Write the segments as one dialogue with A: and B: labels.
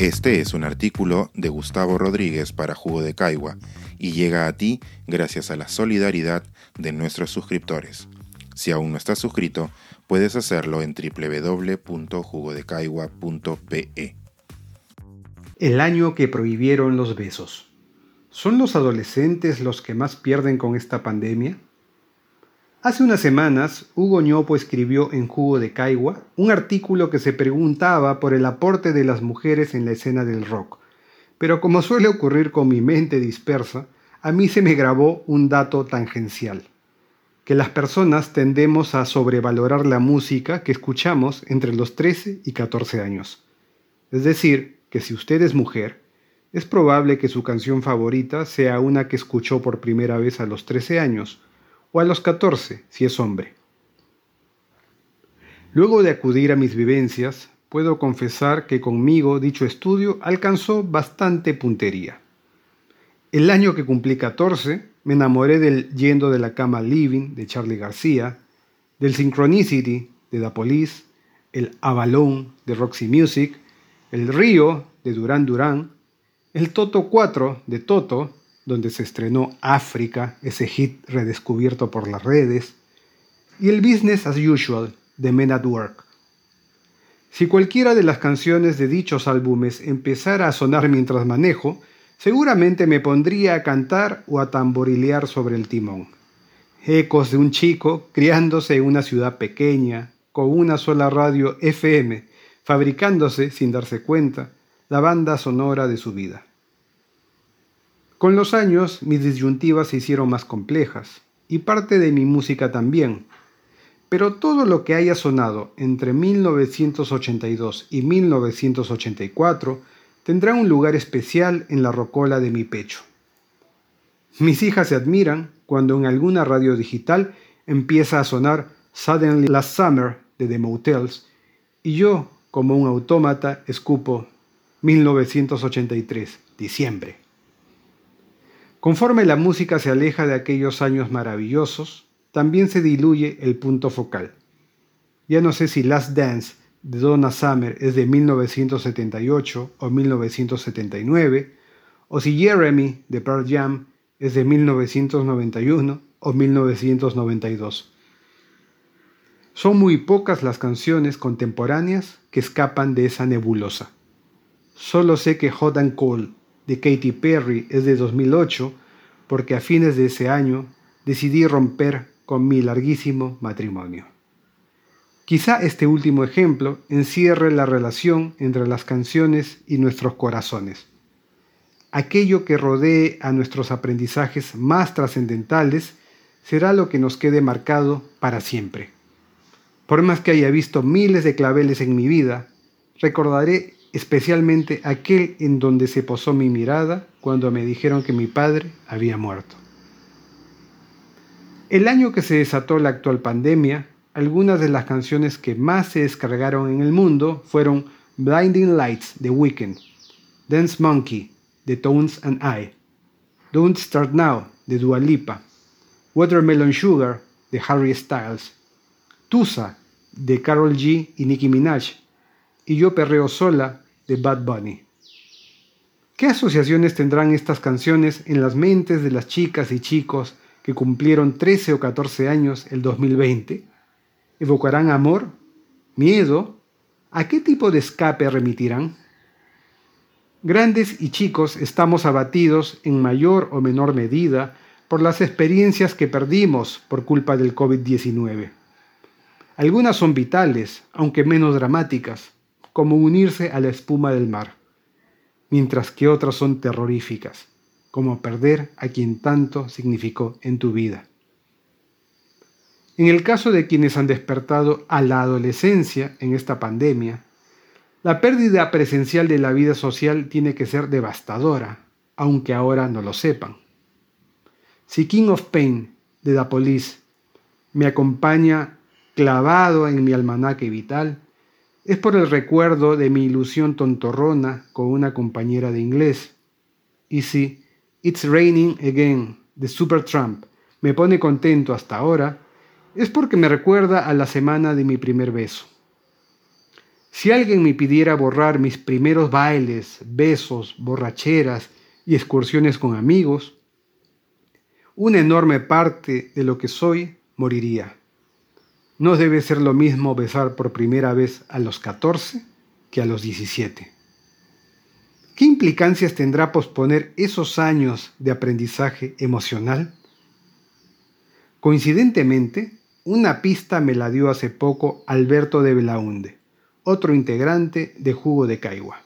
A: Este es un artículo de Gustavo Rodríguez para Jugo de Caigua y llega a ti gracias a la solidaridad de nuestros suscriptores. Si aún no estás suscrito, puedes hacerlo en www.jugodecaigua.pe.
B: El año que prohibieron los besos. ¿Son los adolescentes los que más pierden con esta pandemia? Hace unas semanas, Hugo Ñopo escribió en Jugo de Caigua un artículo que se preguntaba por el aporte de las mujeres en la escena del rock. Pero como suele ocurrir con mi mente dispersa, a mí se me grabó un dato tangencial, que las personas tendemos a sobrevalorar la música que escuchamos entre los 13 y 14 años. Es decir, que si usted es mujer, es probable que su canción favorita sea una que escuchó por primera vez a los 13 años, o a los 14 si es hombre. Luego de acudir a mis vivencias, puedo confesar que conmigo dicho estudio alcanzó bastante puntería. El año que cumplí 14, me enamoré del Yendo de la Cama Living de Charlie García, del Synchronicity de The Police, el Avalon de Roxy Music, el Río de Durán Durán, el Toto 4 de Toto donde se estrenó África, ese hit redescubierto por las redes, y el Business as Usual de Men at Work. Si cualquiera de las canciones de dichos álbumes empezara a sonar mientras manejo, seguramente me pondría a cantar o a tamborilear sobre el timón. Ecos de un chico criándose en una ciudad pequeña, con una sola radio FM, fabricándose, sin darse cuenta, la banda sonora de su vida. Con los años mis disyuntivas se hicieron más complejas, y parte de mi música también. Pero todo lo que haya sonado entre 1982 y 1984 tendrá un lugar especial en la rocola de mi pecho. Mis hijas se admiran cuando en alguna radio digital empieza a sonar Suddenly Last Summer de The Motels y yo, como un autómata, escupo 1983, diciembre. Conforme la música se aleja de aquellos años maravillosos, también se diluye el punto focal. Ya no sé si Last Dance de Donna Summer es de 1978 o 1979, o si Jeremy de Pearl Jam es de 1991 o 1992. Son muy pocas las canciones contemporáneas que escapan de esa nebulosa. Solo sé que Hot and Cold de Katy Perry es de 2008 porque a fines de ese año decidí romper con mi larguísimo matrimonio. Quizá este último ejemplo encierre la relación entre las canciones y nuestros corazones. Aquello que rodee a nuestros aprendizajes más trascendentales será lo que nos quede marcado para siempre. Por más que haya visto miles de claveles en mi vida, recordaré especialmente aquel en donde se posó mi mirada cuando me dijeron que mi padre había muerto. El año que se desató la actual pandemia, algunas de las canciones que más se descargaron en el mundo fueron Blinding Lights de Weekend, Dance Monkey de Tones and I, Don't Start Now de Dua Lipa, Watermelon Sugar de Harry Styles, Tusa de Carol G y Nicki Minaj, y Yo Perreo Sola de Bad Bunny. ¿Qué asociaciones tendrán estas canciones en las mentes de las chicas y chicos que cumplieron 13 o 14 años el 2020? ¿Evocarán amor? ¿Miedo? ¿A qué tipo de escape remitirán? Grandes y chicos estamos abatidos en mayor o menor medida por las experiencias que perdimos por culpa del COVID-19. Algunas son vitales, aunque menos dramáticas, como unirse a la espuma del mar, mientras que otras son terroríficas, como perder a quien tanto significó en tu vida. En el caso de quienes han despertado a la adolescencia en esta pandemia, la pérdida presencial de la vida social tiene que ser devastadora, aunque ahora no lo sepan. Si King of Pain de The Police me acompaña clavado en mi almanaque vital, es por el recuerdo de mi ilusión tontorrona con una compañera de inglés. Y si It's Raining Again de Supertramp me pone contento hasta ahora, es porque me recuerda a la semana de mi primer beso. Si alguien me pidiera borrar mis primeros bailes, besos, borracheras y excursiones con amigos, una enorme parte de lo que soy moriría. No debe ser lo mismo besar por primera vez a los 14 que a los 17. ¿Qué implicancias tendrá posponer esos años de aprendizaje emocional? Coincidentemente, una pista me la dio hace poco Alberto de Belaunde, otro integrante de Jugo de Caigua.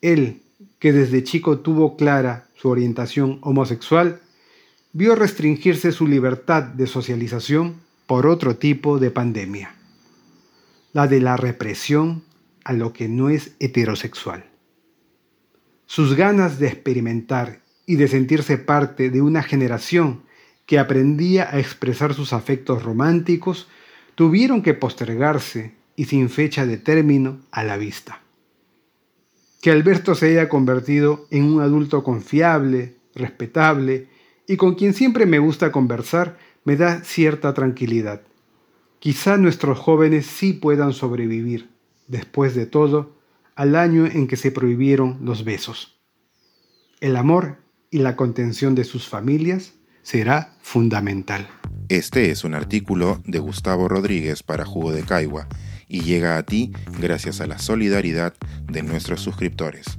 B: Él, que desde chico tuvo clara su orientación homosexual, vio restringirse su libertad de socialización por otro tipo de pandemia, la de la represión a lo que no es heterosexual. Sus ganas de experimentar y de sentirse parte de una generación que aprendía a expresar sus afectos románticos tuvieron que postergarse y sin fecha de término a la vista. Que Alberto se haya convertido en un adulto confiable, respetable y con quien siempre me gusta conversar me da cierta tranquilidad. Quizá nuestros jóvenes sí puedan sobrevivir, después de todo, al año en que se prohibieron los besos. El amor y la contención de sus familias será fundamental.
A: Este es un artículo de Gustavo Rodríguez para Jugo de Caigua y llega a ti gracias a la solidaridad de nuestros suscriptores.